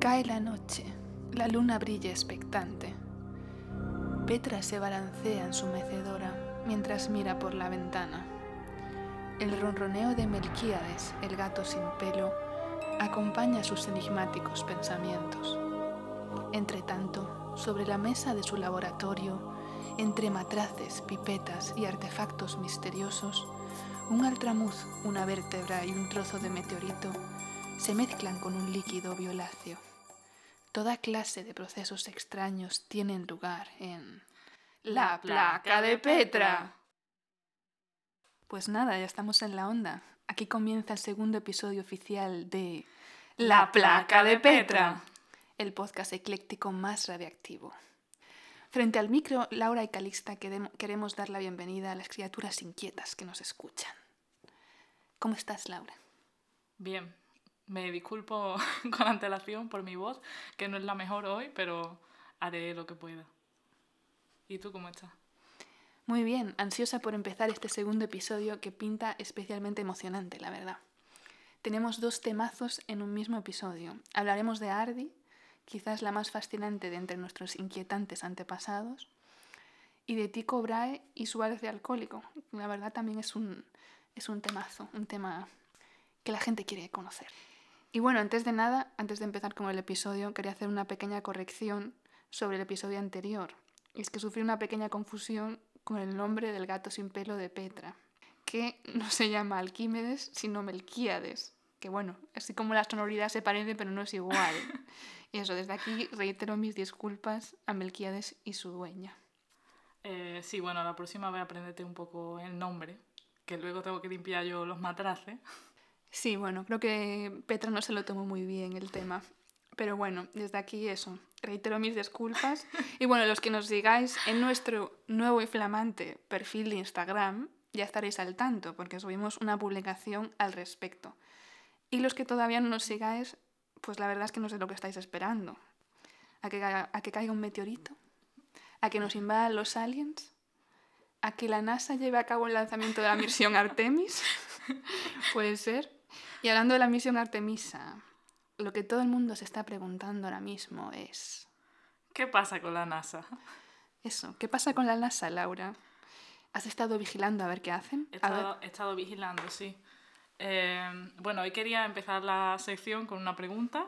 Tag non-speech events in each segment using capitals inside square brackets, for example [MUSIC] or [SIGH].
Cae la noche, la luna brilla expectante. Petra se balancea en su mecedora mientras mira por la ventana. El ronroneo de Melquíades, el gato sin pelo, acompaña sus enigmáticos pensamientos. Entretanto, sobre la mesa de su laboratorio, entre matraces, pipetas y artefactos misteriosos, un altramuz, una vértebra y un trozo de meteorito se mezclan con un líquido violáceo. Toda clase de procesos extraños tienen lugar en la placa de Petra. Pues nada, ya estamos en la onda. Aquí comienza el segundo episodio oficial de La placa de Petra, el podcast ecléctico más radiactivo. Frente al micro, Laura y Calixta queremos dar la bienvenida a las criaturas inquietas que nos escuchan. ¿Cómo estás, Laura? Bien, me disculpo [LAUGHS] con antelación por mi voz, que no es la mejor hoy, pero haré lo que pueda. ¿Y tú cómo estás? Muy bien, ansiosa por empezar este segundo episodio que pinta especialmente emocionante, la verdad. Tenemos dos temazos en un mismo episodio. Hablaremos de Ardi, quizás la más fascinante de entre nuestros inquietantes antepasados, y de Tico Brahe y su de alcohólico. La verdad también es un, es un temazo, un tema que la gente quiere conocer. Y bueno, antes de nada, antes de empezar con el episodio, quería hacer una pequeña corrección sobre el episodio anterior. Y es que sufrí una pequeña confusión con el nombre del gato sin pelo de Petra, que no se llama Alquímedes, sino Melquíades. Que bueno, así como la sonoridad se parece, pero no es igual. Y eso, desde aquí reitero mis disculpas a Melquíades y su dueña. Eh, sí, bueno, la próxima voy a aprenderte un poco el nombre, que luego tengo que limpiar yo los matraces. Sí, bueno, creo que Petra no se lo tomó muy bien el tema. Pero bueno, desde aquí eso, reitero mis disculpas. [LAUGHS] Y bueno, los que nos sigáis en nuestro nuevo y flamante perfil de Instagram, ya estaréis al tanto, porque subimos una publicación al respecto. Y los que todavía no nos sigáis, pues la verdad es que no sé lo que estáis esperando. ¿A que, a que caiga un meteorito? ¿A que nos invadan los aliens? ¿A que la NASA lleve a cabo el lanzamiento de la misión Artemis? [LAUGHS] Puede ser. Y hablando de la misión Artemisa, lo que todo el mundo se está preguntando ahora mismo es... ¿Qué pasa con la NASA? Eso, ¿qué pasa con la NASA, Laura? ¿Has estado vigilando a ver qué hacen? He estado, he estado vigilando, sí. Eh, bueno, hoy quería empezar la sección con una pregunta.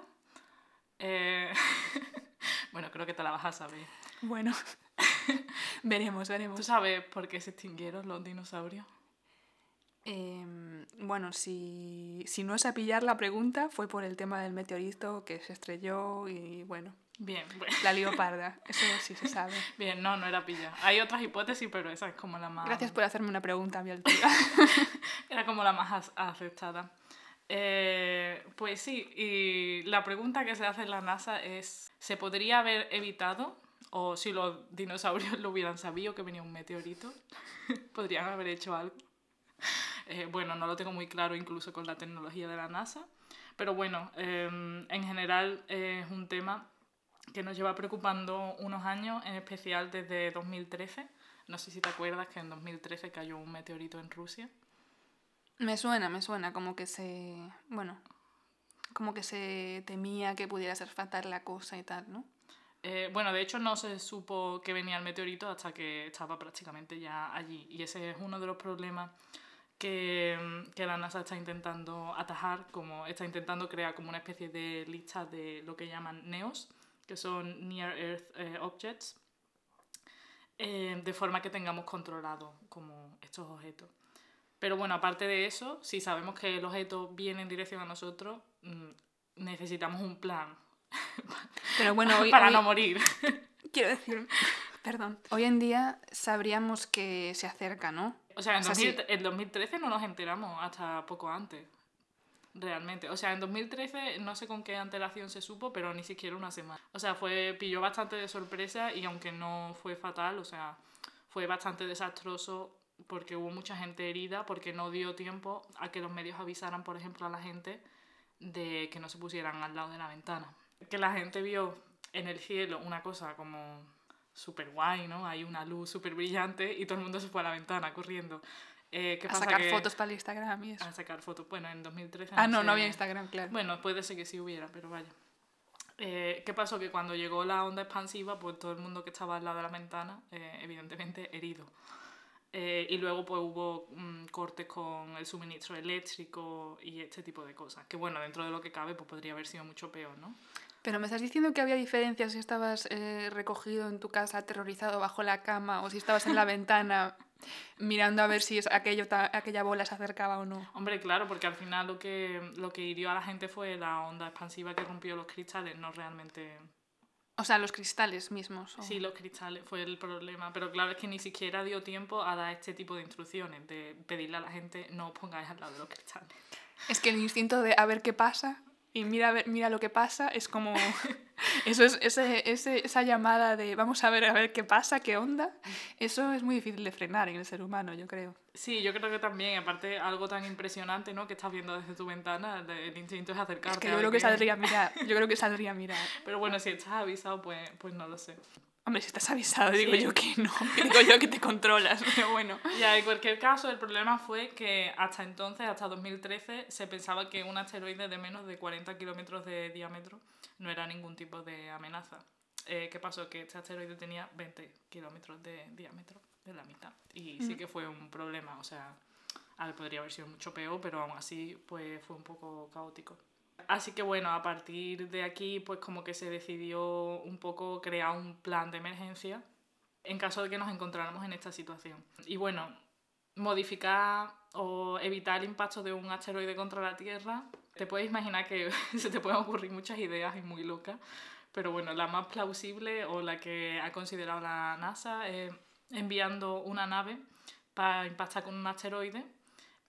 Eh, [LAUGHS] bueno, creo que te la vas a saber. Bueno, [LAUGHS] veremos, veremos. ¿Tú sabes por qué se extinguieron los dinosaurios? Eh, bueno, si, si no es a pillar la pregunta, fue por el tema del meteorito que se estrelló y bueno. Bien, [LAUGHS] bueno. La leoparda, eso sí se sabe. [LAUGHS] Bien, no, no era pillar. Hay otras hipótesis, pero esa es como la más... Gracias por hacerme una pregunta, mi altura. [LAUGHS] era como la más aceptada. Eh, pues sí, y la pregunta que se hace en la NASA es, ¿se podría haber evitado, o si los dinosaurios lo hubieran sabido que venía un meteorito, podrían haber hecho algo? Eh, bueno, no lo tengo muy claro incluso con la tecnología de la NASA, pero bueno, em, en general es un tema que nos lleva preocupando unos años, en especial desde 2013. No sé si te acuerdas que en 2013 cayó un meteorito en Rusia. Me suena, me suena, como que se. Bueno, como que se temía que pudiera ser fatal la cosa y tal, ¿no? Eh, bueno, de hecho no se supo que venía el meteorito hasta que estaba prácticamente ya allí. Y ese es uno de los problemas que, que, la NASA está intentando atajar, como está intentando crear como una especie de lista de lo que llaman NEOS, que son Near Earth eh, Objects, eh, de forma que tengamos controlado como estos objetos. Pero bueno, aparte de eso, si sabemos que el objeto viene en dirección a nosotros, mm, necesitamos un plan [LAUGHS] Pero bueno, hoy, para hoy- no morir. [LAUGHS] Quiero decir, perdón. Hoy en día sabríamos que se acerca, ¿no? O sea, en, O sea, sí. 2000 en 2013 no nos enteramos hasta poco antes. Realmente. O sea, en 2013 no sé con qué antelación se supo, pero ni siquiera una semana. O sea, fue, pilló bastante de sorpresa y aunque no fue fatal, o sea, fue bastante desastroso porque hubo mucha gente herida, porque no dio tiempo a que los medios avisaran, por ejemplo, a la gente de que no se pusieran al lado de la ventana. Que la gente vio en el cielo una cosa como súper guay, ¿no? Hay una luz súper brillante y todo el mundo se fue a la ventana corriendo. Eh, ¿qué A pasa sacar que- fotos para el Instagram y eso. A sacar fotos. Bueno, en 2013... Ah, no, sé- no había Instagram, claro. Bueno, puede ser que sí hubiera, pero vaya. Eh, ¿Qué pasó? Que cuando llegó la onda expansiva, pues todo el mundo que estaba al lado de la ventana, eh, evidentemente herido. Eh, y luego pues hubo mm, cortes con el suministro eléctrico y este tipo de cosas. Que bueno, dentro de lo que cabe, pues podría haber sido mucho peor, ¿no? Pero me estás diciendo que había diferencias si estabas eh, recogido en tu casa, aterrorizado bajo la cama, o si estabas en la [LAUGHS] ventana mirando a ver si aquello aquella bola se acercaba o no. Hombre, claro, porque al final lo que, lo que hirió a la gente fue la onda expansiva que rompió los cristales, no realmente... O sea, los cristales mismos. o- Sí, los cristales fue el problema, pero claro, es que ni siquiera dio tiempo a dar este tipo de instrucciones, de pedirle a la gente no os pongáis al lado de los cristales. Es que el instinto de a ver qué pasa y mira, a ver- mira lo que pasa es como... [LAUGHS] Eso es ese, ese- esa llamada de vamos a ver a ver qué pasa, qué onda. Eso es muy difícil de frenar en el ser humano, yo creo. Sí, yo creo que también, aparte, algo tan impresionante, ¿no? Que estás viendo desde tu ventana, el instinto es acercarte. Es que yo creo que qué- saldría a mirar. Yo creo que saldría a mirar. [LAUGHS] Pero bueno, si estás avisado, pues, pues no lo sé. Hombre, si estás avisado, digo Sí. yo que no. [LAUGHS] Digo yo que te controlas, [LAUGHS] pero bueno. Ya, en cualquier caso, el problema fue que hasta entonces, hasta 2013, se pensaba que un asteroide de menos de 40 kilómetros de diámetro no era ningún tipo de amenaza. Eh, ¿Qué pasó? Que este asteroide tenía 20 kilómetros de diámetro, de la mitad. Y sí que fue un problema, o sea, a ver, podría haber sido mucho peor, pero aún así pues, fue un poco caótico. Así que bueno, a partir de aquí, pues como que se decidió un poco crear un plan de emergencia en caso de que nos encontráramos en esta situación. Y bueno, modificar o evitar el impacto de un asteroide contra la Tierra, te puedes imaginar que [LAUGHS] se te pueden ocurrir muchas ideas y muy locas, pero bueno, la más plausible o la que ha considerado la NASA es enviando una nave para impactar con un asteroide.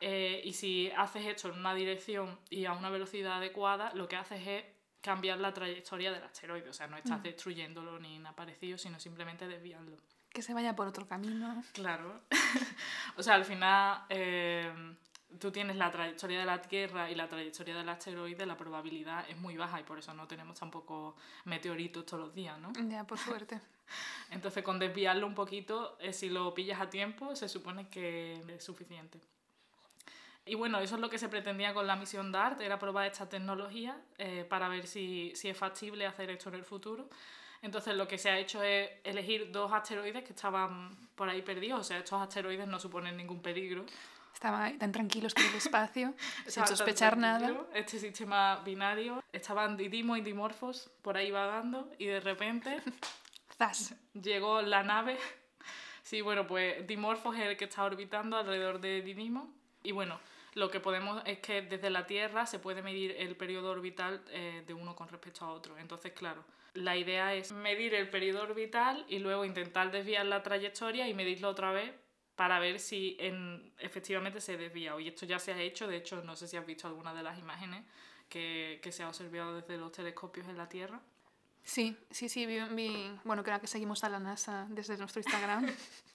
Eh, y si haces esto en una dirección y a una velocidad adecuada, lo que haces es cambiar la trayectoria del asteroide. O sea, no estás destruyéndolo ni nada parecido, sino simplemente desviarlo. Que se vaya por otro camino. Claro. [LAUGHS] o sea, al final eh, tú tienes la trayectoria de la Tierra y la trayectoria del asteroide, la probabilidad es muy baja y por eso no tenemos tampoco meteoritos todos los días, ¿no? Ya, por suerte. [LAUGHS] Entonces, con desviarlo un poquito, eh, si lo pillas a tiempo, se supone que es suficiente. Y bueno, eso es lo que se pretendía con la misión DART, era probar esta tecnología eh, para ver si, si es factible hacer esto en el futuro. Entonces lo que se ha hecho es elegir dos asteroides que estaban por ahí perdidos, o sea, estos asteroides no suponen ningún peligro. Estaban ahí tan tranquilos por el espacio, [LAUGHS] sin sospechar nada. Este sistema binario, estaban Didimo y Dimorphos por ahí vagando y de repente [LAUGHS] Zas. llegó la nave. Sí, bueno, pues Dimorphos es el que está orbitando alrededor de Didimo. Y bueno, lo que podemos es que desde la Tierra se puede medir el periodo orbital eh, de uno con respecto a otro. Entonces, claro, la idea es medir el periodo orbital y luego intentar desviar la trayectoria y medirlo otra vez para ver si en, efectivamente se desvía. Y esto ya se ha hecho, de hecho, no sé si has visto alguna de las imágenes que, que se ha observado desde los telescopios en la Tierra. Sí, sí, sí, vi, vi- bueno, creo que seguimos a la NASA desde nuestro Instagram. [LAUGHS]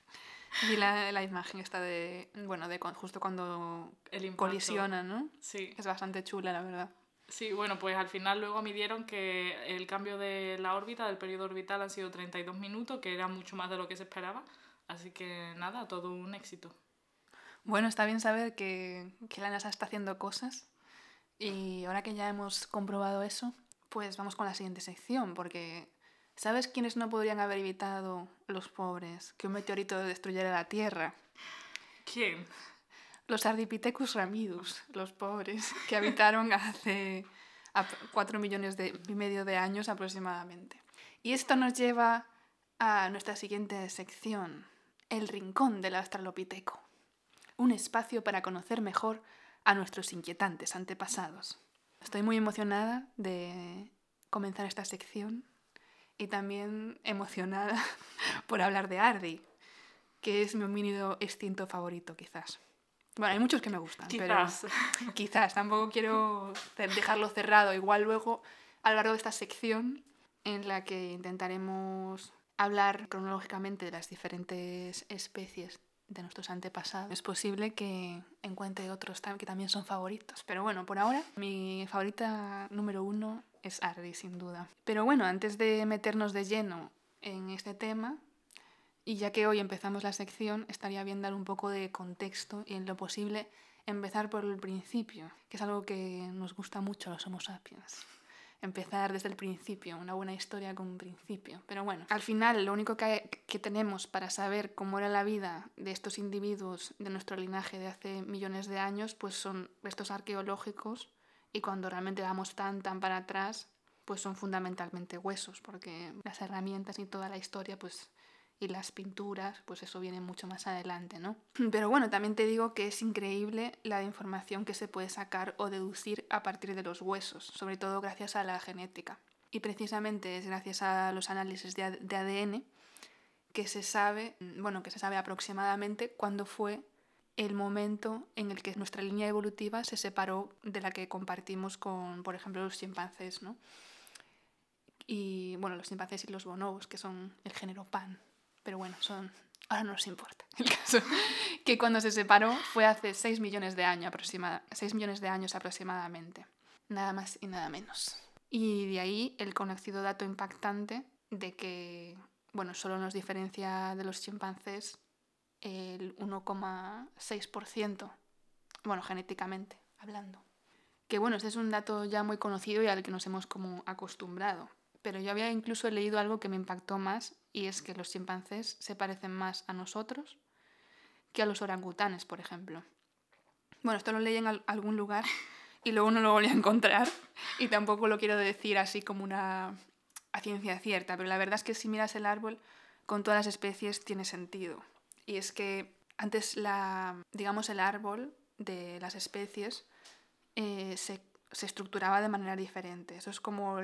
Vi la, la imagen esta de, bueno, de justo cuando El colisionan, ¿no? Sí. Es bastante chula, la verdad. Sí, bueno, pues al final luego midieron que el cambio de la órbita, del periodo orbital, han sido 32 minutos, que era mucho más de lo que se esperaba. Así que nada, todo un éxito. Bueno, está bien saber que, que la NASA está haciendo cosas. Y ahora que ya hemos comprobado eso, pues vamos con la siguiente sección, porque ¿sabes quiénes no podrían haber evitado, los pobres, que un meteorito destruyera la Tierra? ¿Quién? Los Ardipithecus ramidus, los pobres, que habitaron hace ap- cuatro millones de, y medio de años aproximadamente. Y esto nos lleva a nuestra siguiente sección, el rincón del Australopiteco. Un espacio para conocer mejor a nuestros inquietantes antepasados. Estoy muy emocionada de comenzar esta sección y también emocionada [LAUGHS] por hablar de Ardi, que es mi homínido extinto favorito, quizás. Bueno, hay muchos que me gustan, Quizás. pero [LAUGHS] quizás tampoco quiero dejarlo cerrado. Igual luego, a lo largo de esta sección, en la que intentaremos hablar cronológicamente de las diferentes especies de nuestros antepasados, es posible que encuentre otros que también son favoritos. Pero bueno, por ahora, mi favorita número uno es Ardi, sin duda. Pero bueno, antes de meternos de lleno en este tema, y ya que hoy empezamos la sección, estaría bien dar un poco de contexto y en lo posible empezar por el principio, que es algo que nos gusta mucho a los Homo sapiens. empezar desde el principio, una buena historia con un principio. Pero bueno, al final lo único que, que, tenemos para saber cómo era la vida de estos individuos de nuestro linaje de hace millones de años, pues son restos arqueológicos y cuando realmente vamos tan, tan para atrás, pues son fundamentalmente huesos, porque las herramientas y toda la historia, pues y las pinturas, pues eso viene mucho más adelante, ¿no? [CLEARS THROAT] Pero bueno, también te digo que es increíble la información que se puede sacar o deducir a partir de los huesos, sobre todo gracias a la genética. Y precisamente es gracias a los análisis de ADN que se sabe, bueno, que se sabe aproximadamente cuándo fue el momento en el que nuestra línea evolutiva se separó de la que compartimos con, por ejemplo, los chimpancés, ¿no? Y bueno, los chimpancés y los bonobos, que son el género pan, pero bueno, son... Ahora no nos importa. [LAUGHS] El caso que cuando se separó fue hace 6 millones de años, aproximada, 6 millones de años aproximadamente. Nada más y nada menos. Y de ahí el conocido dato impactante de que, bueno, solo nos diferencia de los chimpancés el 1,6%, bueno, genéticamente hablando. Que bueno, ese es un dato ya muy conocido y al que nos hemos como acostumbrado. Pero yo había incluso leído algo que me impactó más y es que los chimpancés se parecen más a nosotros que a los orangutanes, por ejemplo. Bueno, esto lo leí en algún lugar y luego no lo volví a encontrar y tampoco lo quiero decir así como una a ciencia cierta, pero la verdad es que si miras el árbol con todas las especies tiene sentido. Y es que antes la, digamos, el árbol de las especies eh, se, se estructuraba de manera diferente. Eso es como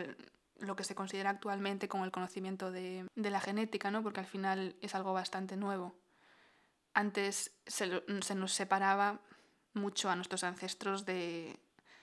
lo que se considera actualmente con el conocimiento de, la genética, ¿no? porque al final es algo bastante nuevo. Antes se, se nos separaba mucho a nuestros ancestros de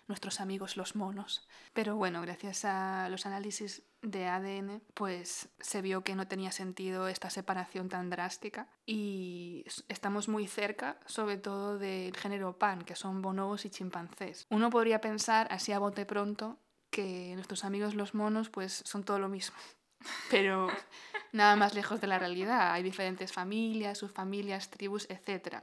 nuestros amigos los monos. Pero bueno, gracias a los análisis de ADN, pues se vio que no tenía sentido esta separación tan drástica y estamos muy cerca, sobre todo del género pan, que son bonobos y chimpancés. Uno podría pensar, así a bote pronto, que nuestros amigos los monos pues son todo lo mismo. [LAUGHS] Pero nada más lejos de la realidad. Hay diferentes familias, subfamilias, tribus, etc.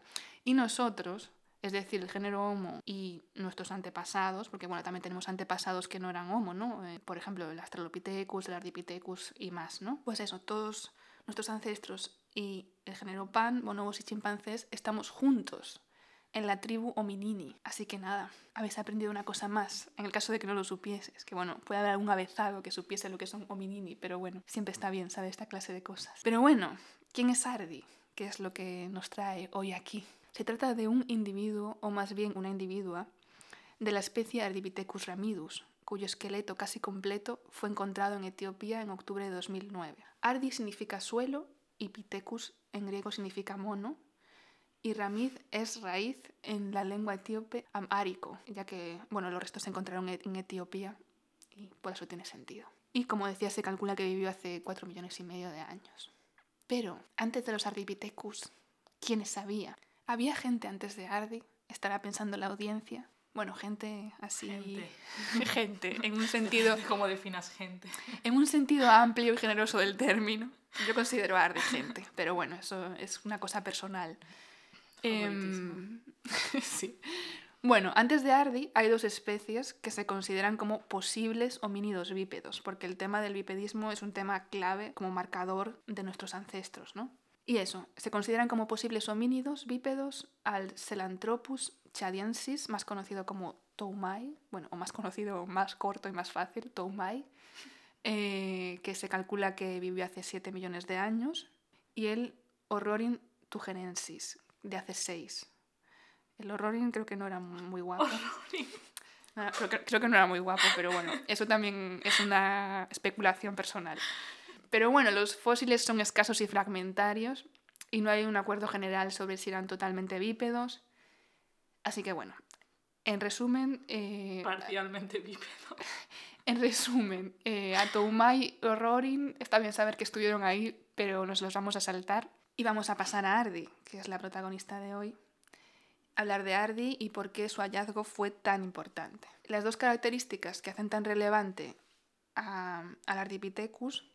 Y nosotros, es decir, el género Homo y nuestros antepasados, porque bueno, también tenemos antepasados que no eran Homo, ¿no? Eh, por ejemplo, el Australopithecus, el Ardipithecus y más, ¿no? Pues eso, todos nuestros ancestros y el género Pan, bonobos y chimpancés estamos juntos en la tribu Hominini. Así que nada, habéis aprendido una cosa más, en el caso de que no lo supieses, que bueno, puede haber algún avezado que supiese lo que son Hominini, pero bueno, siempre está bien saber esta clase de cosas. Pero bueno, ¿quién es Ardi? ¿Qué es lo que nos trae hoy aquí? Se trata de un individuo, o más bien una individua, de la especie Ardipithecus ramidus, cuyo esqueleto casi completo fue encontrado en Etiopía en octubre de 2009. Ardi significa suelo y Pithecus en griego significa mono, y ramiz es raíz en la lengua etíope amárico, ya que bueno, los restos se encontraron en Etiopía y por eso tiene sentido. Y como decía, se calcula que vivió hace 4 millones y medio de años. Pero antes de los Ardipithecus, ¿quiénes sabía? ¿Había gente antes de Ardi? ¿Estará pensando la audiencia? Bueno, gente así. Gente. [LAUGHS] gente, en un sentido. [LAUGHS] ¿Cómo definas gente? En un sentido amplio y generoso del término. Yo considero a Ardi gente, pero bueno, eso es una cosa personal. Em, [LAUGHS] sí. Bueno, antes de Ardi hay dos especies que se consideran como posibles homínidos bípedos, porque el tema del bipedismo es un tema clave como marcador de nuestros ancestros, ¿no? Y eso, se consideran como posibles homínidos bípedos al Celanthropus chadiensis, más conocido como Toumai, bueno, o más conocido, más corto y más fácil, Toumai, eh, que se calcula que vivió hace 7 millones de años, y el Horrorin tugenensis, de hace seis. El Horrorin creo que no era muy guapo. creo, que, no era muy guapo, pero bueno, eso también es una especulación personal. Pero bueno, los fósiles son escasos y fragmentarios y no hay un acuerdo general sobre si eran totalmente bípedos. Así que bueno, en resumen... Eh, Parcialmente bípedos. [LAUGHS] En resumen, eh, Atoumai y Horrorin, está bien saber que estuvieron ahí, pero nos los vamos a saltar. Y vamos a pasar a Ardi, que es la protagonista de hoy. Hablar de Ardi y por qué su hallazgo fue tan importante. Las dos características que hacen tan relevante al Ardipithecus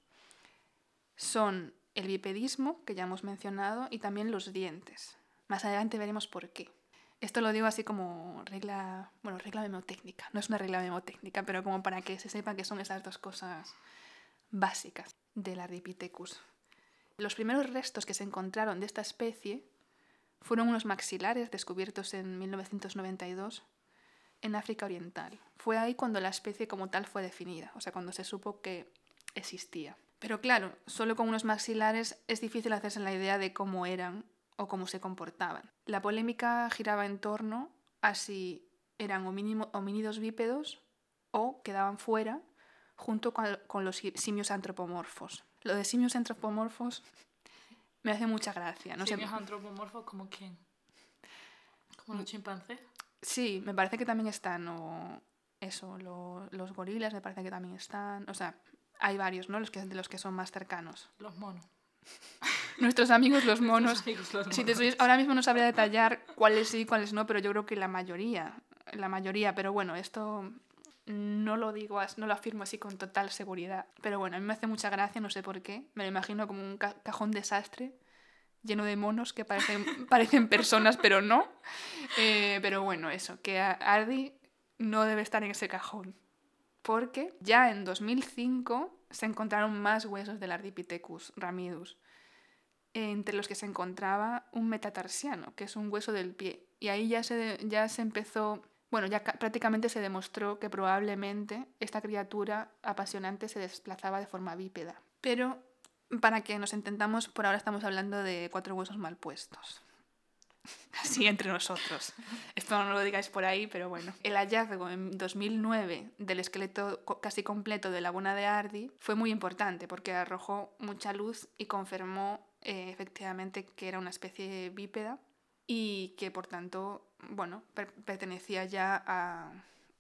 son el bipedismo, que ya hemos mencionado, y también los dientes. Más adelante veremos por qué. Esto lo digo así como regla, bueno, regla memotécnica. No es una regla memotécnica, pero como para que se sepa que son esas dos cosas básicas del Ardipithecus. Los primeros restos que se encontraron de esta especie fueron unos maxilares descubiertos en 1992 en África Oriental. Fue ahí cuando la especie como tal fue definida, o sea, cuando se supo que existía. Pero claro, solo con unos maxilares es difícil hacerse la idea de cómo eran o cómo se comportaban. La polémica giraba en torno a si eran homínidos bípedos o quedaban fuera junto con los simios antropomorfos. Lo de simios antropomorfos me hace mucha gracia. No ¿Simios antropomorfos como quién? ¿Como los chimpancés? Sí, me parece que también están, o eso, los gorilas me parece que también están. O sea, hay varios, ¿no? Los que, de los que son más cercanos. Los monos. [LAUGHS] Nuestros amigos los monos. Si te ahora mismo no sabría detallar cuáles sí y cuáles no, pero yo creo que la mayoría. La mayoría, pero bueno, esto no lo digo, no lo afirmo así con total seguridad. Pero bueno, a mí me hace mucha gracia, no sé por qué. Me lo imagino como un cajón desastre lleno de monos que parecen, [LAUGHS] parecen personas, pero no. Eh, pero bueno, eso, que Ardi no debe estar en ese cajón. Porque ya en 2005 se encontraron más huesos del Ardipithecus ramidus, entre los que se encontraba un metatarsiano, que es un hueso del pie. Y ahí ya se, ya se empezó bueno, ya prácticamente se demostró que probablemente esta criatura apasionante se desplazaba de forma bípeda. Pero para que nos entendamos, por ahora estamos hablando de cuatro huesos mal puestos. [LAUGHS] Así entre nosotros. Esto no lo digáis por ahí, pero bueno. El hallazgo en 2009 del esqueleto casi completo de la Laguna de Ardi fue muy importante porque arrojó mucha luz y confirmó eh, efectivamente que era una especie bípeda y que por tanto bueno, pertenecía ya a,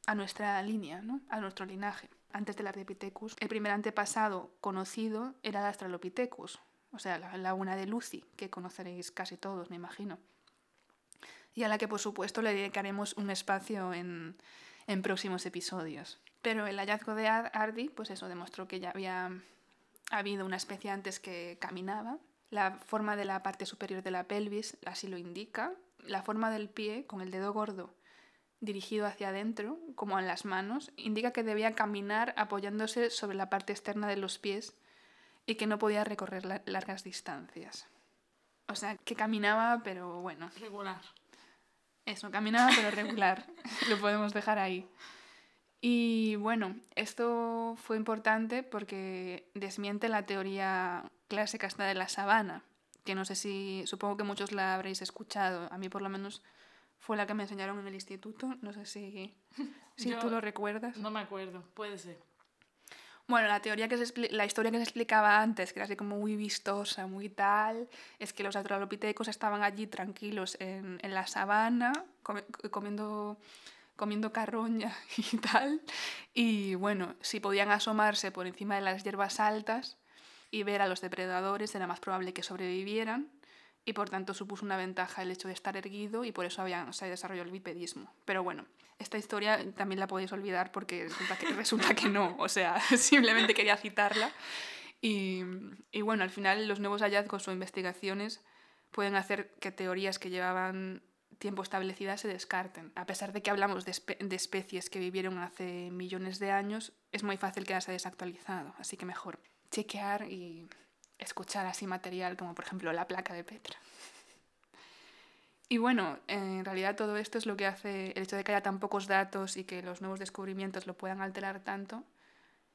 a nuestra línea, ¿no? a nuestro linaje. Antes del Ardipithecus, el primer antepasado conocido era el Australopithecus, o sea, la laguna de Lucy, que conoceréis casi todos, me imagino. Y a la que, por supuesto, le dedicaremos un espacio en, en próximos episodios. Pero el hallazgo de Ardi, pues eso, demostró que ya había habido una especie antes que caminaba. La forma de la parte superior de la pelvis así lo indica, la forma del pie, con el dedo gordo dirigido hacia adentro, como en las manos, indica que debía caminar apoyándose sobre la parte externa de los pies y que no podía recorrer largas distancias. O sea, que caminaba, pero bueno. Regular. Eso, caminaba, pero regular. [LAUGHS] Lo podemos dejar ahí. Y bueno, esto fue importante porque desmiente la teoría clásica esta de la sabana, que no sé si, supongo que muchos la habréis escuchado, a mí por lo menos fue la que me enseñaron en el instituto, no sé si, si [LAUGHS] tú lo recuerdas. No me acuerdo, puede ser. Bueno, la teoría que se la historia que se explicaba antes, que era así como muy vistosa, muy tal, es que los australopitecos estaban allí tranquilos en, en la sabana, comiendo, comiendo carroña [LAUGHS] y tal, y bueno, si podían asomarse por encima de las hierbas altas, y ver a los depredadores era más probable que sobrevivieran y por tanto supuso una ventaja el hecho de estar erguido y por eso había, se desarrolló el bipedismo. Pero bueno, esta historia también la podéis olvidar porque resulta que, [LAUGHS] que no, o sea, [LAUGHS] simplemente quería citarla. Y, y bueno, al final los nuevos hallazgos o investigaciones pueden hacer que teorías que llevaban tiempo establecidas se descarten. A pesar de que hablamos de, de, especies que vivieron hace millones de años, es muy fácil quedarse desactualizado, así que mejor chequear y escuchar así material como por ejemplo la placa de Petra. Y bueno, en realidad todo esto es lo que hace el hecho de que haya tan pocos datos y que los nuevos descubrimientos lo puedan alterar tanto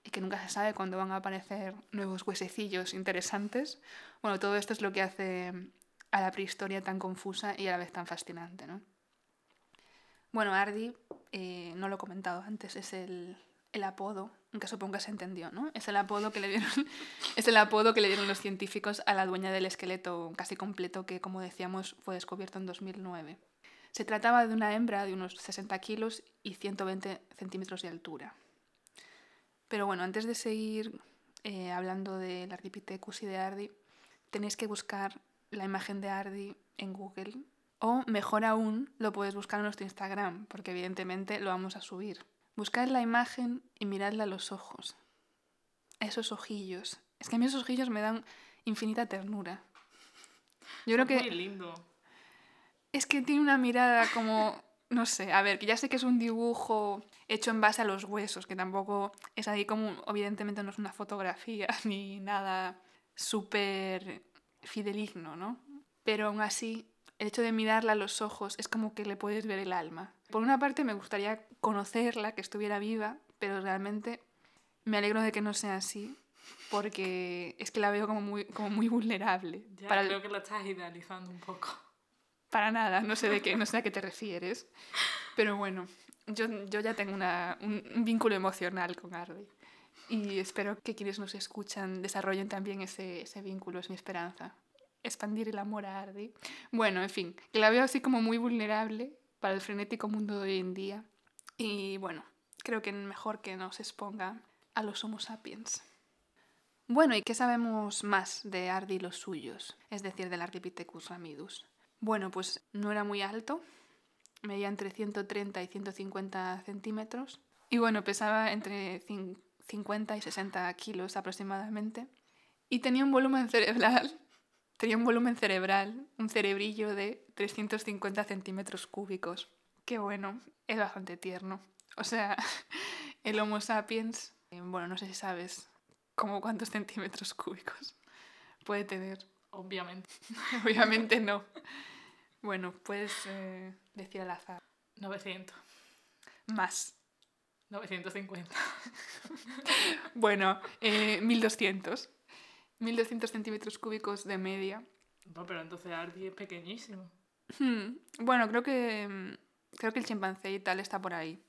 y que nunca se sabe cuándo van a aparecer nuevos huesecillos interesantes. Bueno, todo esto es lo que hace a la prehistoria tan confusa y a la vez tan fascinante, ¿no? Bueno, Ardi, eh, no lo he comentado antes, es el, el apodo, aunque supongo que se entendió, ¿no? Es el apodo que le dieron, [LAUGHS] el apodo que le dieron los científicos a la dueña del esqueleto casi completo que, como decíamos, fue descubierto en 2009. Se trataba de una hembra de unos 60 kilos y 120 centímetros de altura. Pero bueno, antes de seguir eh, hablando del Ardipithecus y de Ardi, tenéis que buscar la imagen de Ardi en Google o mejor aún, lo puedes buscar en nuestro Instagram, porque evidentemente lo vamos a subir. Buscad la imagen y miradla a los ojos. Esos ojillos. Es que a mí esos ojillos me dan infinita ternura. Yo creo que... Muy lindo. Es que tiene una mirada como, no sé, a ver, que ya sé que es un dibujo hecho en base a los huesos, que tampoco es ahí como, evidentemente no es una fotografía [LAUGHS] ni nada súper fideligno, ¿no? Pero aún así, el hecho de mirarla a los ojos es como que le puedes ver el alma. Por una parte me gustaría conocerla, que estuviera viva, pero realmente me alegro de que no sea así, porque es que la veo como muy, como muy vulnerable. Ya para el- creo que lo estás idealizando un poco. Para nada, no sé de qué, [LAUGHS] no sé a qué te refieres. Pero bueno, yo, yo ya tengo una- un, un vínculo emocional con Ardi. Y espero que quienes nos escuchan desarrollen también ese, ese vínculo, es mi esperanza. Expandir el amor a Ardi. Bueno, en fin, que la veo así como muy vulnerable para el frenético mundo de hoy en día. Y bueno, creo que mejor que nos exponga a los Homo sapiens. Bueno, ¿y qué sabemos más de Ardi y los suyos? Es decir, del Ardipithecus ramidus. Bueno, pues no era muy alto, medía entre 130 y 150 centímetros y bueno, pesaba entre cin- 50 y 60 kilos aproximadamente y tenía un volumen cerebral, tenía un volumen cerebral, un cerebrillo de 350 centímetros cúbicos. Qué bueno, es bastante tierno. O sea, [LAUGHS] el Homo sapiens, eh, bueno, no sé si sabes como cuántos centímetros cúbicos puede tener. Obviamente. [LAUGHS] Obviamente no. Bueno, puedes eh, decir al azar. 900. Más. 950. [LAUGHS] Bueno, eh, 1200. 1200 centímetros cúbicos de media. No, pero entonces Ardi es pequeñísimo. Hmm, Bueno, creo que, creo que el chimpancé y tal está por ahí.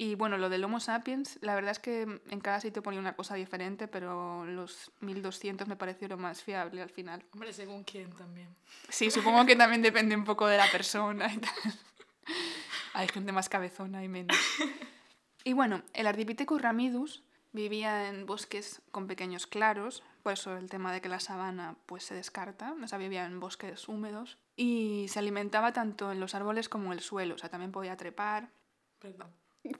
Y bueno, lo del Homo sapiens, la verdad es que en cada sitio ponía una cosa diferente, pero los 1200 me pareció lo más fiable al final. Hombre, según quién también. Sí, supongo que también depende un poco de la persona y tal. Hay gente más cabezona y menos. [LAUGHS] Y bueno, el Ardipithecus ramidus vivía en bosques con pequeños claros, por eso el tema de que la sabana pues se descarta, o sea, vivía en bosques húmedos y se alimentaba tanto en los árboles como en el suelo, o sea, también podía trepar. Perdón.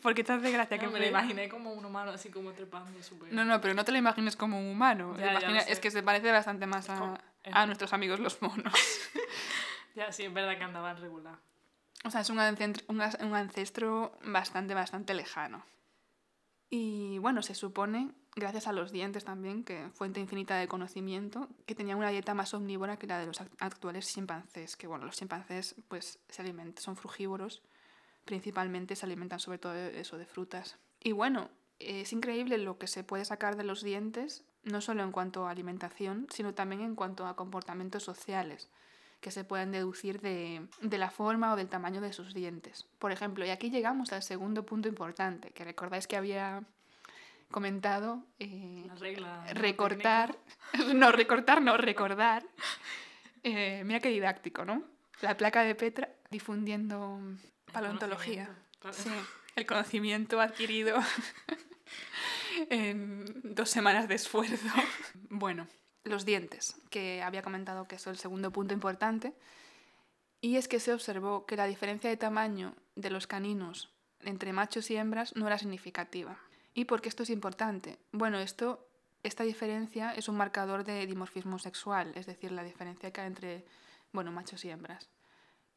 ¿Por qué te hace gracia No, que me lo imaginé como un humano así como trepando súper. No, no, pero no te lo imagines como un humano. Ya, Imagina- es que se parece bastante más a, a nuestros amigos los monos. [LAUGHS] Ya, sí, es verdad que andaban regular. O sea, es ancestro, un ancestro bastante, bastante lejano. Y bueno, se supone, gracias a los dientes también, que fuente infinita de conocimiento, que tenía una dieta más omnívora que la de los act- actuales chimpancés. Que bueno, los chimpancés pues se alimentan, son frugívoros, principalmente se alimentan sobre todo de eso, de frutas. Y bueno, es increíble lo que se puede sacar de los dientes, no solo en cuanto a alimentación, sino también en cuanto a comportamientos sociales que se puedan deducir de, de la forma o del tamaño de sus dientes. Por ejemplo, y aquí llegamos al segundo punto importante, que recordáis que había comentado eh, recortar, [LAUGHS] no, recortar, no, recordar. Eh, mira qué didáctico, ¿no? La placa de Petra difundiendo paleontología. Sí, el conocimiento adquirido [LAUGHS] en dos semanas de esfuerzo. Bueno, los dientes, que había comentado que es el segundo punto importante. Y es que se observó que la diferencia de tamaño de los caninos entre machos y hembras no era significativa. ¿Y por qué esto es importante? Bueno, esto, esta diferencia es un marcador de dimorfismo sexual, es decir, la diferencia que hay entre bueno, machos y hembras.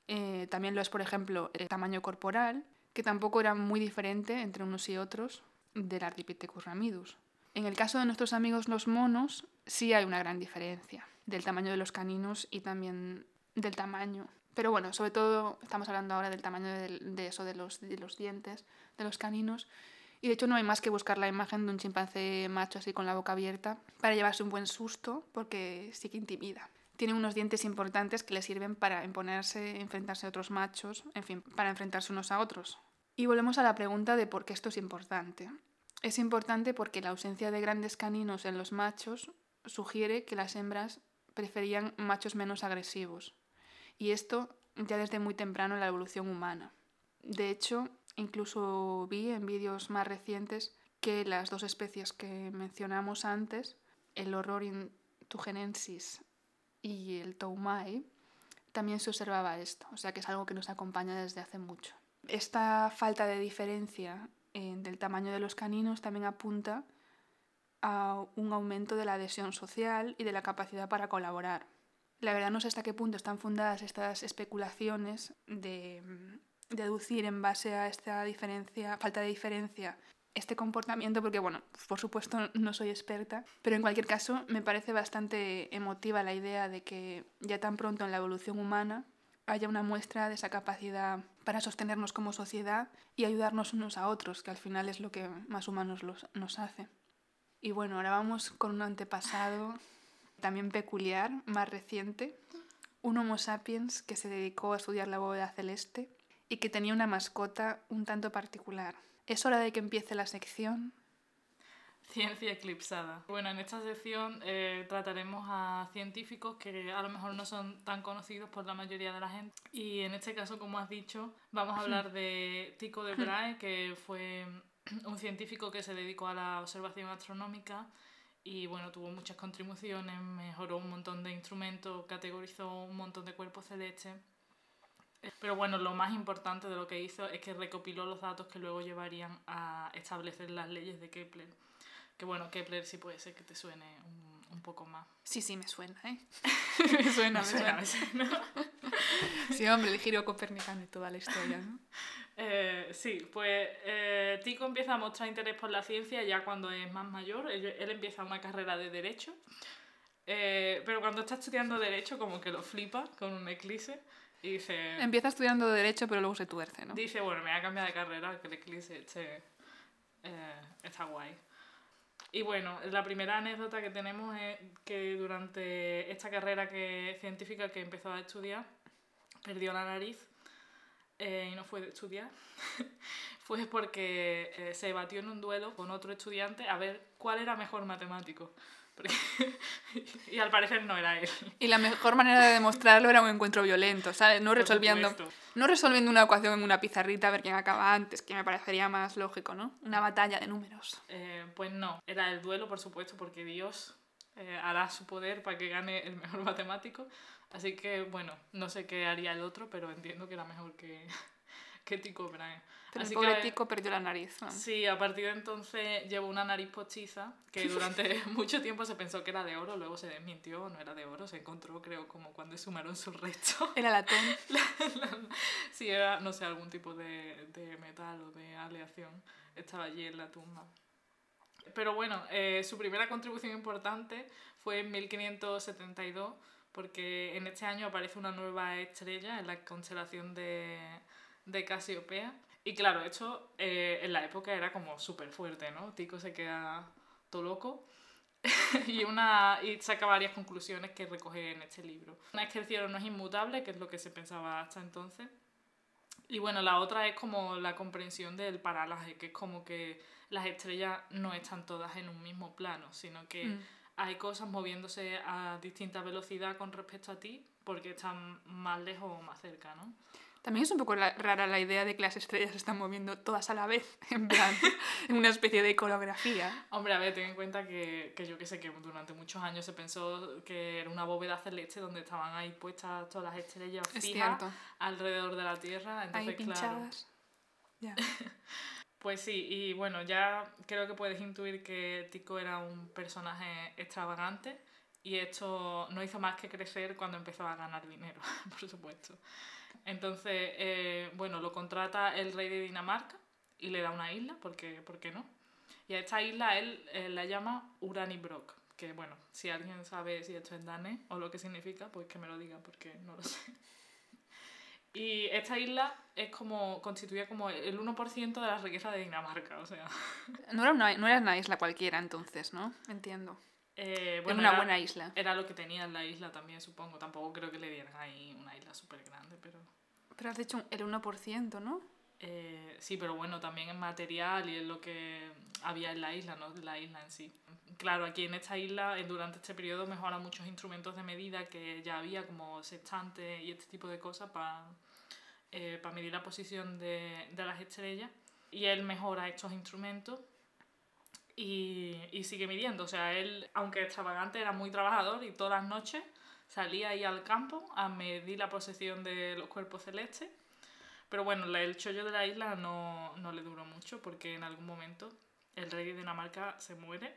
Eh, también lo es, por ejemplo, el tamaño corporal, que tampoco era muy diferente entre unos y otros del Ardipithecus ramidus. En el caso de nuestros amigos los monos, sí hay una gran diferencia del tamaño de los caninos y también del tamaño. Pero bueno, sobre todo estamos hablando ahora del tamaño de, eso, de los, de los dientes, de los caninos. Y de hecho no hay más que buscar la imagen de un chimpancé macho así con la boca abierta para llevarse un buen susto porque sí que intimida. Tiene unos dientes importantes que le sirven para imponerse, enfrentarse a otros machos, en fin, para enfrentarse unos a otros. Y volvemos a la pregunta de por qué esto es importante. Es importante porque la ausencia de grandes caninos en los machos sugiere que las hembras preferían machos menos agresivos. Y esto ya desde muy temprano en la evolución humana. De hecho, incluso vi en vídeos más recientes que las dos especies que mencionamos antes, el Horrorin tugenensis y el Toumai, también se observaba esto, o sea que es algo que nos acompaña desde hace mucho. Esta falta de diferencia eh, del tamaño de los caninos también apunta a un aumento de la adhesión social y de la capacidad para colaborar. La verdad no sé hasta qué punto están fundadas estas especulaciones de mm, deducir en base a esta diferencia, falta de diferencia este comportamiento porque, bueno, por supuesto [LAUGHS] no soy experta, pero en cualquier caso me parece bastante emotiva la idea de que ya tan pronto en la evolución humana haya una muestra de esa capacidad para sostenernos como sociedad y ayudarnos unos a otros, que al final es lo que más humanos los, nos hace. Y bueno, ahora vamos con un antepasado también peculiar, más reciente, un Homo sapiens que se dedicó a estudiar la bóveda celeste y que tenía una mascota un tanto particular. Es hora de que empiece la sección. Ciencia eclipsada. Bueno, en esta sección eh, trataremos a científicos que a lo mejor no son tan conocidos por la mayoría de la gente. Y en este caso, como has dicho, vamos a hablar [LAUGHS] de Tycho de Brahe, que fue [CLEARS THROAT] un científico que se dedicó a la observación astronómica y bueno, tuvo muchas contribuciones, mejoró un montón de instrumentos, categorizó un montón de cuerpos celestes. Pero bueno, lo más importante de lo que hizo es que recopiló los datos que luego llevarían a establecer las leyes de Kepler. Que bueno, Kepler sí puede ser que te suene un, un poco más. Sí, sí, me suena, ¿eh? [LAUGHS] me [LAUGHS] suena, me suena. Me suena. [LAUGHS] sí, hombre, el giro copernicano y toda la historia, ¿no? [LAUGHS] Eh, sí, pues eh, Tico empieza a mostrar interés por la ciencia ya cuando es más mayor. Él, empieza una carrera de Derecho. Eh, pero cuando está estudiando Derecho, como que lo flipa con un eclipse. Y dice... Empieza estudiando Derecho, pero luego se tuerce, ¿no? Dice, bueno, me voy a cambiar de carrera, que el eclipse este, está guay. Y bueno, la primera anécdota que tenemos es que durante esta carrera que, científica que empezó a estudiar, perdió la nariz eh, y no fue de estudiar, [LAUGHS] fue porque eh, se batió en un duelo con otro estudiante a ver cuál era mejor matemático. [LAUGHS] y al parecer no era él. Y la mejor manera de demostrarlo era un encuentro violento, ¿sabes? No resolviendo, no resolviendo una ecuación en una pizarrita a ver quién acaba antes, que me parecería más lógico, ¿no? Una batalla de números. Eh, pues no, era el duelo, por supuesto, porque Dios hará su poder para que gane el mejor matemático. Así que, bueno, no sé qué haría el otro, pero entiendo que era mejor que, [LAUGHS] que Tico Brahe. Pero el pobre Tico perdió la nariz. Sí, a partir de entonces llevó una nariz postiza que durante [LAUGHS] mucho tiempo se pensó que era de oro, luego se desmintió, no era de oro, se encontró, creo, como cuando sumaron sus restos. Era latón. [LAUGHS] sí, era, no sé, algún tipo de, de metal o de aleación. Estaba allí en la tumba. Pero bueno, eh, su primera contribución importante fue en 1572 porque en este año aparece una nueva estrella en la constelación de, de Casiopea. Y claro, esto eh, en la época era como súper fuerte, ¿no? Tico se queda todo loco [LAUGHS] y, una, y saca varias conclusiones que recoge en este libro. Una es que el cielo no es inmutable, que es lo que se pensaba hasta entonces. Y bueno, la otra es como la comprensión del paralaje, que es como que las estrellas no están todas en un mismo plano, sino que... Mm hay cosas moviéndose a distinta velocidad con respecto a ti porque están más lejos o más cerca, ¿no? También es un poco rara la idea de que las estrellas se están moviendo todas a la vez, [LAUGHS] en plan, en una especie de coreografía. Hombre, a ver, ten en cuenta que, que yo que sé, que durante muchos años se pensó que era una bóveda celeste donde estaban ahí puestas todas las estrellas fijas alrededor de la Tierra. Entonces, ahí pinchadas. Claro. [LAUGHS] Pues sí, y bueno, ya creo que puedes intuir que Tico era un personaje extravagante y esto no hizo más que crecer cuando empezó a ganar dinero, [LAUGHS] por supuesto. Entonces, eh, bueno, lo contrata el rey de Dinamarca y le da una isla, porque, ¿por qué no? Y a esta isla él eh, la llama Uranibrok, que bueno, si alguien sabe si esto es danés o lo que significa, pues que me lo diga, porque no lo [LAUGHS] sé. Y esta isla es como, constituía como el 1% de la riqueza de Dinamarca, o sea. No era una, no era una isla cualquiera entonces, ¿no? Entiendo. Eh, bueno, una buena isla. Era lo que tenía en la isla también, supongo. Tampoco creo que le dieran ahí una isla súper grande, pero... Pero has dicho el 1%, ¿no? Eh, sí, pero bueno, también en material y en lo que había en la isla, no la isla en sí. Claro, aquí en esta isla, durante este periodo, mejoran muchos instrumentos de medida que ya había, como sextantes y este tipo de cosas para eh, medir la posición de, de, las estrellas. Y él mejora estos instrumentos y, y sigue midiendo. O sea, él, aunque extravagante, era muy trabajador y todas las noches salía ahí al campo a medir la posición de los cuerpos celestes pero bueno, el chollo de la isla no, no le duró mucho porque en algún momento el rey de Dinamarca se muere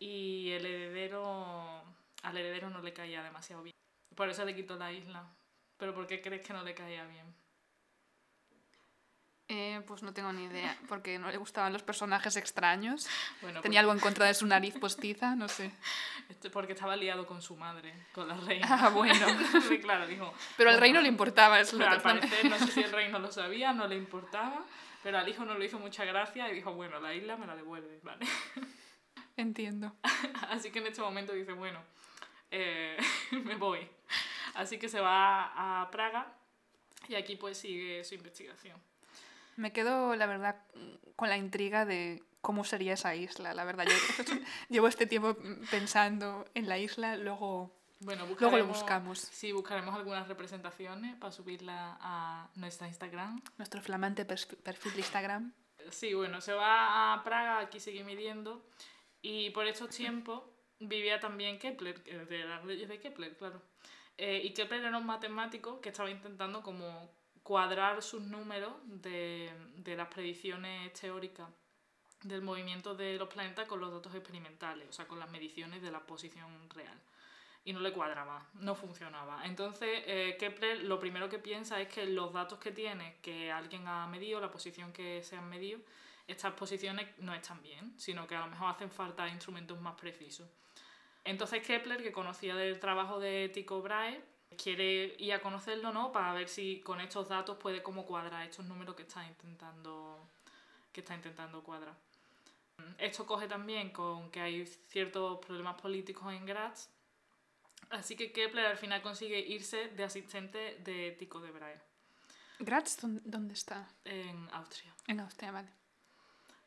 y el heredero, al heredero no le caía demasiado bien. Por eso le quitó la isla. ¿Pero por qué crees que no le caía bien? Eh, pues no tengo ni idea, porque no le gustaban los personajes extraños. Bueno, Tenía algo en contra de su nariz postiza, no sé. Este- Porque estaba liado con su madre, con la reina. Ah, bueno. [LAUGHS] Sí, claro, dijo. Pero al bueno, rey no le importaba, es lo Pero al parecer, no sé si el rey no lo [LAUGHS] sabía, no le importaba, pero al hijo no le hizo mucha gracia y dijo, bueno, la isla me la devuelve, ¿vale? Entiendo. [LAUGHS] Así que en este momento dice, bueno, eh, me voy. Así que se va a Praga y aquí pues sigue su investigación. Me quedo, la verdad, con la intriga de cómo sería esa isla, la verdad. Yo [LAUGHS] llevo este tiempo pensando en la isla, luego... Bueno, Luego lo buscamos. Sí, buscaremos algunas representaciones para subirla a nuestra Instagram. Nuestro flamante perfil de Instagram. Sí, bueno, se va a Praga, aquí sigue midiendo. Y por estos tiempos vivía también Kepler, de las leyes de Kepler, claro. Eh, y Kepler era un matemático que estaba intentando como cuadrar sus números de, de las predicciones teóricas del movimiento de los planetas con los datos experimentales, o sea, con las mediciones de la posición real. Y no le cuadraba, no funcionaba. Entonces, eh, Kepler lo primero que piensa es que los datos que tiene, que alguien ha medido, la posición que se han medido, estas posiciones no están bien, sino que a lo mejor hacen falta instrumentos más precisos. Entonces Kepler, que conocía del trabajo de Tycho Brahe, quiere ir a conocerlo, ¿no? Para ver si con estos datos puede como cuadrar estos números que está intentando, que está intentando cuadrar. Esto coge también con que hay ciertos problemas políticos en Graz, así que Kepler al final consigue irse de asistente de Tycho de Brahe Graz, ¿dó- ¿dónde está? en Austria. En Austria, vale.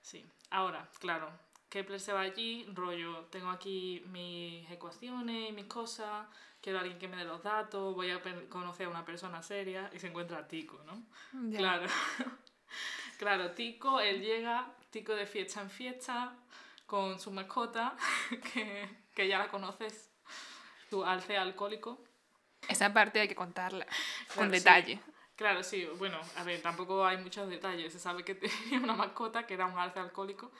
Sí. Ahora, claro, Kepler se va allí, rollo, tengo aquí mis ecuaciones y mis cosas, quiero a alguien que me dé los datos, voy a conocer a una persona seria y se encuentra a Tico, ¿no? Ya. Claro. [LAUGHS] claro, Tico, él llega, Tico de fiesta en fiesta, con su mascota, [LAUGHS] que, que ya la conoces, su alce alcohólico. Esa parte hay que contarla con Claro, sí. detalle. Claro, sí, bueno, a ver, tampoco hay muchos detalles. Se sabe que [LAUGHS] tenía una mascota que era un alce alcohólico.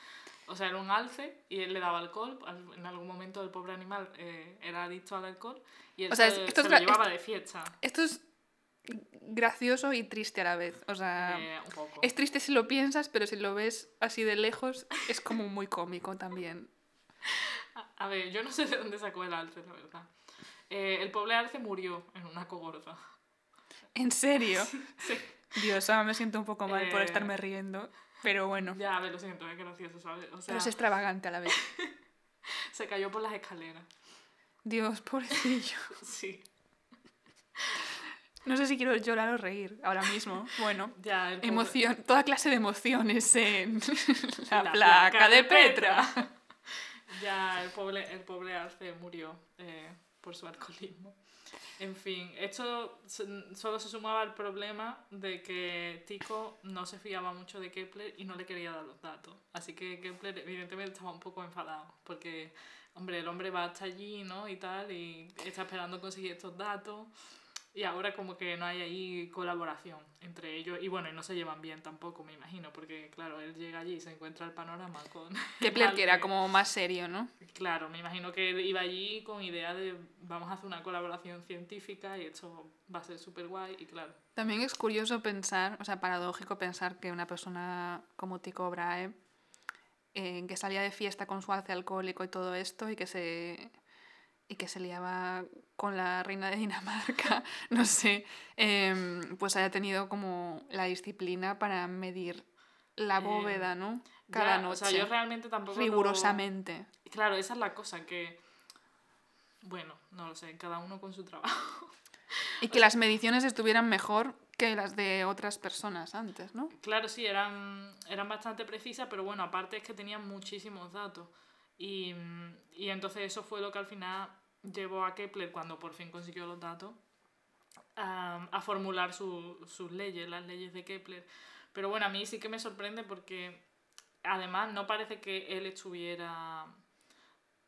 O sea, era un alce y él le daba alcohol. Al- En algún momento el pobre animal eh, era adicto al alcohol y él O sea, se, esto se lo llevaba de fiesta. Esto es gracioso y triste a la vez. O sea, eh, un poco. es triste si lo piensas, pero si lo ves así de lejos, es como muy cómico también. A, [LAUGHS] a ver, yo no sé de dónde sacó el alce, la verdad. Eh, el pobre alce murió en una cogorza. ¿En serio? [LAUGHS] Sí. Dios, ahora me siento un poco mal por Eh, estarme riendo. Pero bueno, Ya, a ver, lo siento, es gracioso, ¿sabes? O sea, pero es extravagante a la vez. [LAUGHS] se cayó por las escaleras. Dios, pobrecillo. [LAUGHS] Sí. No sé si quiero llorar o reír ahora mismo. [LAUGHS] Bueno, Ya, pobre- emoción, toda clase de emociones en la, La placa, placa de de Petra. Ya, el pobre, el pobre Arce murió eh, por su alcoholismo. En fin, esto solo se sumaba al problema de que Tico no se fiaba mucho de Kepler y no le quería dar los datos. Así que Kepler evidentemente estaba un poco enfadado, porque, hombre, el hombre va hasta allí, ¿no? Y tal, y está esperando conseguir estos datos. Y ahora como que no hay ahí colaboración entre ellos. Y bueno, y no se llevan bien tampoco, me imagino, porque claro, él llega allí y se encuentra el panorama con... [LAUGHS] Kepler, que era como más serio, ¿no? Claro, me imagino que él iba allí con idea de vamos a hacer una colaboración científica y esto va a ser súper guay y claro. También es curioso pensar, o sea, paradójico pensar que una persona como Tycho Brahe, eh, que salía de fiesta con su alce alcohólico y todo esto, y que se y que se liaba con la reina de Dinamarca, [LAUGHS] no sé, em, pues haya tenido como la disciplina para medir la Eh, bóveda, ¿no? Cada Ya, noche, O sea, yo realmente tampoco... lo- rigurosamente. Claro, esa es la cosa que... Bueno, no lo sé, cada uno con su trabajo. [LAUGHS] Y que las mediciones estuvieran mejor que las de otras personas antes, ¿no? Claro, sí, eran, eran bastante precisas, pero bueno, aparte es que tenían muchísimos datos. Y, y entonces eso fue lo que al final llevó a Kepler, cuando por fin consiguió los datos, a, a formular su- sus leyes, las leyes de Kepler. Pero bueno, a mí sí que me sorprende porque además no parece que él estuviera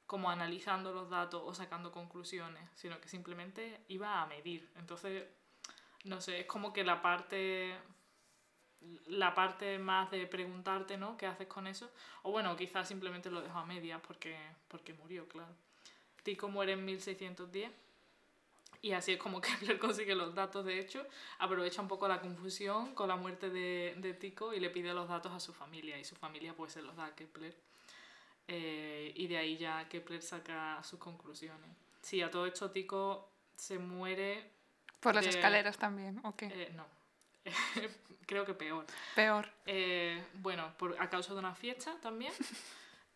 como analizando los datos o sacando conclusiones, sino que simplemente iba a medir. Entonces, no sé, es como que la parte la parte más de preguntarte, ¿no? ¿Qué haces con eso? O bueno, quizás simplemente lo dejo a medias porque, porque murió, claro. Tico muere en 1610 Y así es como [LAUGHS] Kepler consigue los datos, de hecho, aprovecha un poco la confusión con la muerte de, de Tico y le pide los datos a su familia, y su familia pues se los da a Kepler. Eh, y de ahí ya Kepler saca sus conclusiones. Sí, a todo esto Tico se muere... Por las escaleras también, ¿o qué? eh, no, [LAUGHS] creo que peor. Peor. Eh, bueno, por, a causa de una fiesta también. [LAUGHS]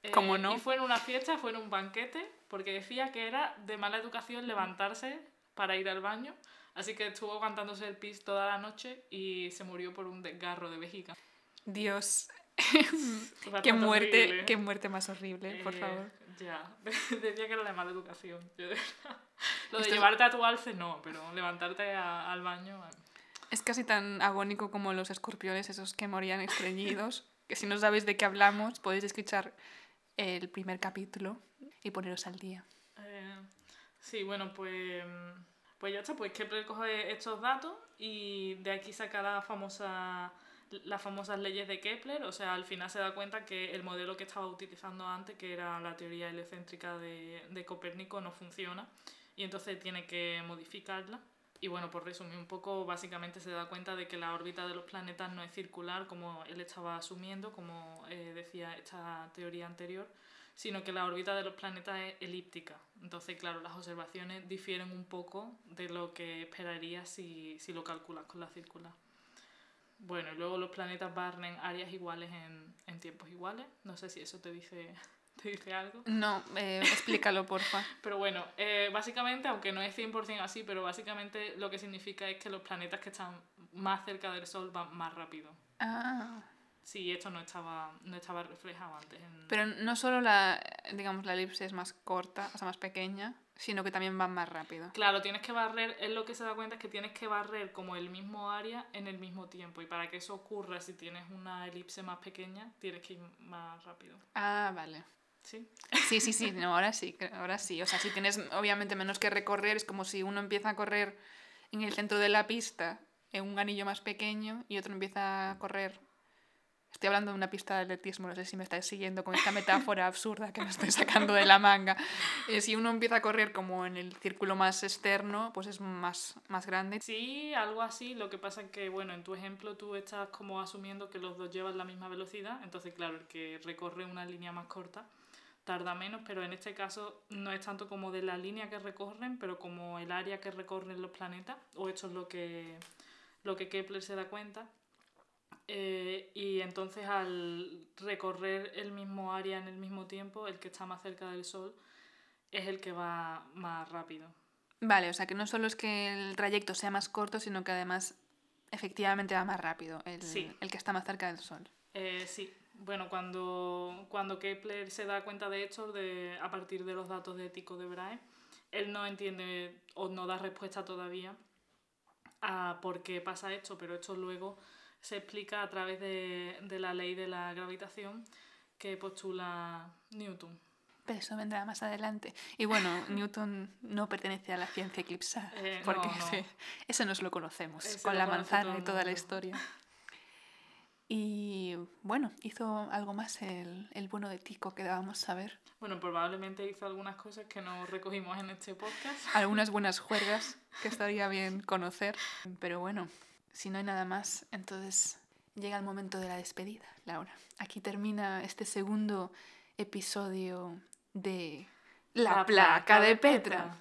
Eh, ¿Cómo no? Y fue en una fiesta, fue en un banquete, porque decía que era de mala educación levantarse para ir al baño. Así que estuvo aguantándose el pis toda la noche y se murió por un desgarro de vejiga. Dios, [LAUGHS] qué muerte, horrible. qué muerte más horrible, por Eh, favor. Ya, [LAUGHS] decía que era de mala educación. Lo de Esto- llevarte a tu alce no, pero levantarte a- al baño... eh. Es casi tan agónico como los escorpiones, esos que morían estreñidos, que si no sabéis de qué hablamos, podéis escuchar el primer capítulo y poneros al día. Eh, sí, bueno, pues, pues ya está, pues Kepler coge estos datos y de aquí saca la famosa, las famosas leyes de Kepler, o sea, al final se da cuenta que el modelo que estaba utilizando antes, que era la teoría heliocéntrica de, de Copérnico, no funciona y entonces tiene que modificarla. Y bueno, por resumir un poco, básicamente se da cuenta de que la órbita de los planetas no es circular como él estaba asumiendo, como eh, decía esta teoría anterior, sino que la órbita de los planetas es elíptica. Entonces, claro, las observaciones difieren un poco de lo que esperarías si, si lo calculas con la circular. Bueno, y luego los planetas barren áreas iguales en, en tiempos iguales. No sé si eso te dice, te dice algo. No, eh, explícalo, porfa. [LAUGHS] Pero bueno, eh, básicamente, aunque no es 100% así, pero básicamente lo que significa es que los planetas que están más cerca del Sol van más rápido. Ah, Sí, esto no estaba, no estaba reflejado antes. En... pero no solo la, digamos, la elipse es más corta, o sea, más pequeña, sino que también van más rápido. Claro, tienes que barrer, es lo que se da cuenta es que tienes que barrer como el mismo área en el mismo tiempo. Y para que eso ocurra, si tienes una elipse más pequeña, tienes que ir más rápido. Ah, vale. ¿Sí? Sí, sí, sí, no, ahora sí, ahora sí. O sea, si tienes obviamente menos que recorrer, es como si uno empieza a correr en el centro de la pista, en un anillo más pequeño, y otro empieza a correr. Estoy hablando de una pista de atletismo, no sé si me estáis siguiendo con esta metáfora absurda que me estoy sacando de la manga. Eh, si uno empieza a correr como en el círculo más externo, pues es más, más grande. Sí, algo así. Lo que pasa es que, bueno, en tu ejemplo tú estás como asumiendo que los dos llevan la misma velocidad. Entonces, claro, el que recorre una línea más corta tarda menos, pero en este caso no es tanto como de la línea que recorren, pero como el área que recorren los planetas, o esto es lo que, lo que Kepler se da cuenta. Eh, y entonces al recorrer el mismo área en el mismo tiempo, el que está más cerca del Sol es el que va más rápido. Vale, o sea que no solo es que el trayecto sea más corto, sino que además efectivamente va más rápido el, Sí. el que está más cerca del Sol. Eh, sí, bueno, cuando, cuando Kepler se da cuenta de esto, de, a partir de los datos de Tycho de Brahe, él no entiende o no da respuesta todavía a por qué pasa esto, pero esto luego se explica a través de, de la ley de la gravitación que postula Newton. Pero eso vendrá más adelante. Y bueno, [LAUGHS] Newton no pertenece a la ciencia eclipsada, Eh, porque no, no. ese- nos lo conocemos, Ese con lo la manzana y toda la historia. Y bueno, hizo algo más el, el bueno de Tico que dábamos saber. Bueno, probablemente hizo algunas cosas que no recogimos en este podcast. [LAUGHS] Algunas buenas juergas que estaría bien conocer. Pero bueno, si no hay nada más, entonces llega el momento de la despedida, Laura. Aquí termina este segundo episodio de La, placa, de Petra.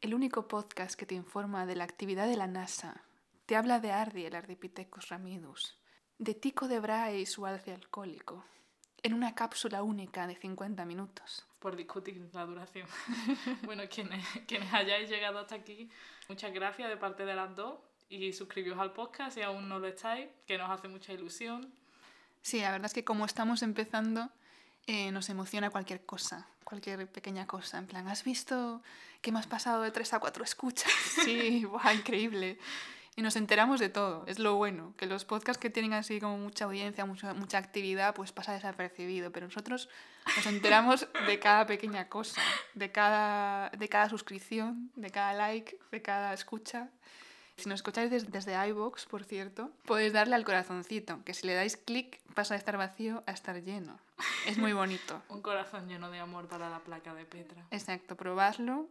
El único podcast que te informa de la actividad de la NASA. Te habla de Ardi, el Ardipithecus ramidus, de Tico de Brahe y su alce alcohólico, en una cápsula única de 50 minutos. por discutir la duración. [LAUGHS] bueno, quienes, quienes hayáis llegado hasta aquí, muchas gracias de parte de las dos y suscribiros al podcast si aún no lo estáis, que nos hace mucha ilusión. Sí, la verdad es que como estamos empezando, eh, nos emociona cualquier cosa, cualquier pequeña cosa. En plan, ¿has visto que me has pasado de 3 a 4 escuchas? [LAUGHS] Sí, ¡buah, increíble! Y nos enteramos de todo, es lo bueno, que los podcasts que tienen así como mucha audiencia, mucha, mucha actividad, pues pasa desapercibido, pero nosotros nos enteramos de cada pequeña cosa, de cada, de cada suscripción, de cada like, de cada escucha. Si nos escucháis des- desde iVoox, por cierto, podéis darle al corazoncito, que si le dais clic pasa de estar vacío a estar lleno. Es muy bonito. [LAUGHS] Un corazón lleno de amor para la placa de Petra. Exacto, probadlo,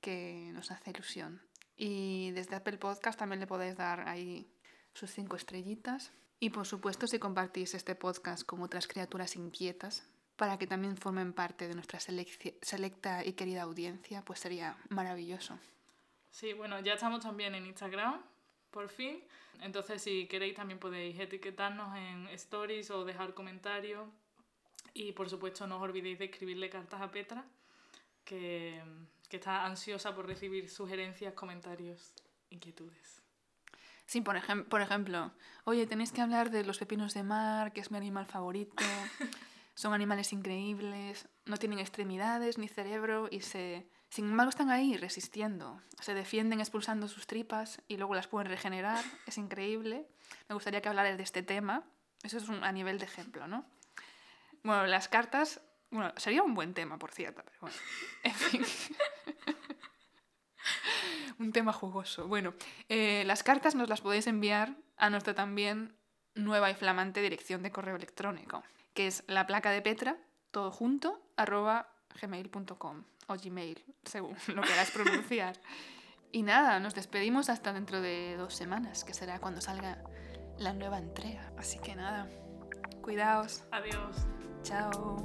que nos hace ilusión. Y desde Apple Podcast también le podéis dar ahí sus cinco estrellitas. Y por supuesto, si compartís este podcast con otras criaturas inquietas, para que también formen parte de nuestra selecta y querida audiencia, pues sería maravilloso. Sí, bueno, ya estamos también en Instagram, por fin. Entonces, si queréis, también podéis etiquetarnos en stories o dejar comentarios. Y por supuesto, no os olvidéis de escribirle cartas a Petra, que, que está ansiosa por recibir sugerencias, comentarios, inquietudes. Sí, por, por ejemplo, oye, tenéis que hablar de los pepinos de mar, que es mi animal favorito. [LAUGHS] Son animales increíbles, no tienen extremidades ni cerebro y se sin embargo, están ahí resistiendo. Se defienden expulsando sus tripas y luego las pueden regenerar. Es increíble. Me gustaría que hablaras de este tema. Eso es un, a nivel de ejemplo, ¿no? Bueno, las cartas. Bueno, sería un buen tema, por cierto, pero bueno. [LAUGHS] En fin. Un tema jugoso. Bueno, eh, las cartas nos las podéis enviar a nuestra también nueva y flamante dirección de correo electrónico, que es la placa de Petra, todo junto, arroba gmail.com o Gmail, según [LAUGHS] lo queráis pronunciar. y nada, nos despedimos hasta dentro de dos semanas, que será cuando salga la nueva entrega. Así que nada, cuidaos. Adiós. Chao.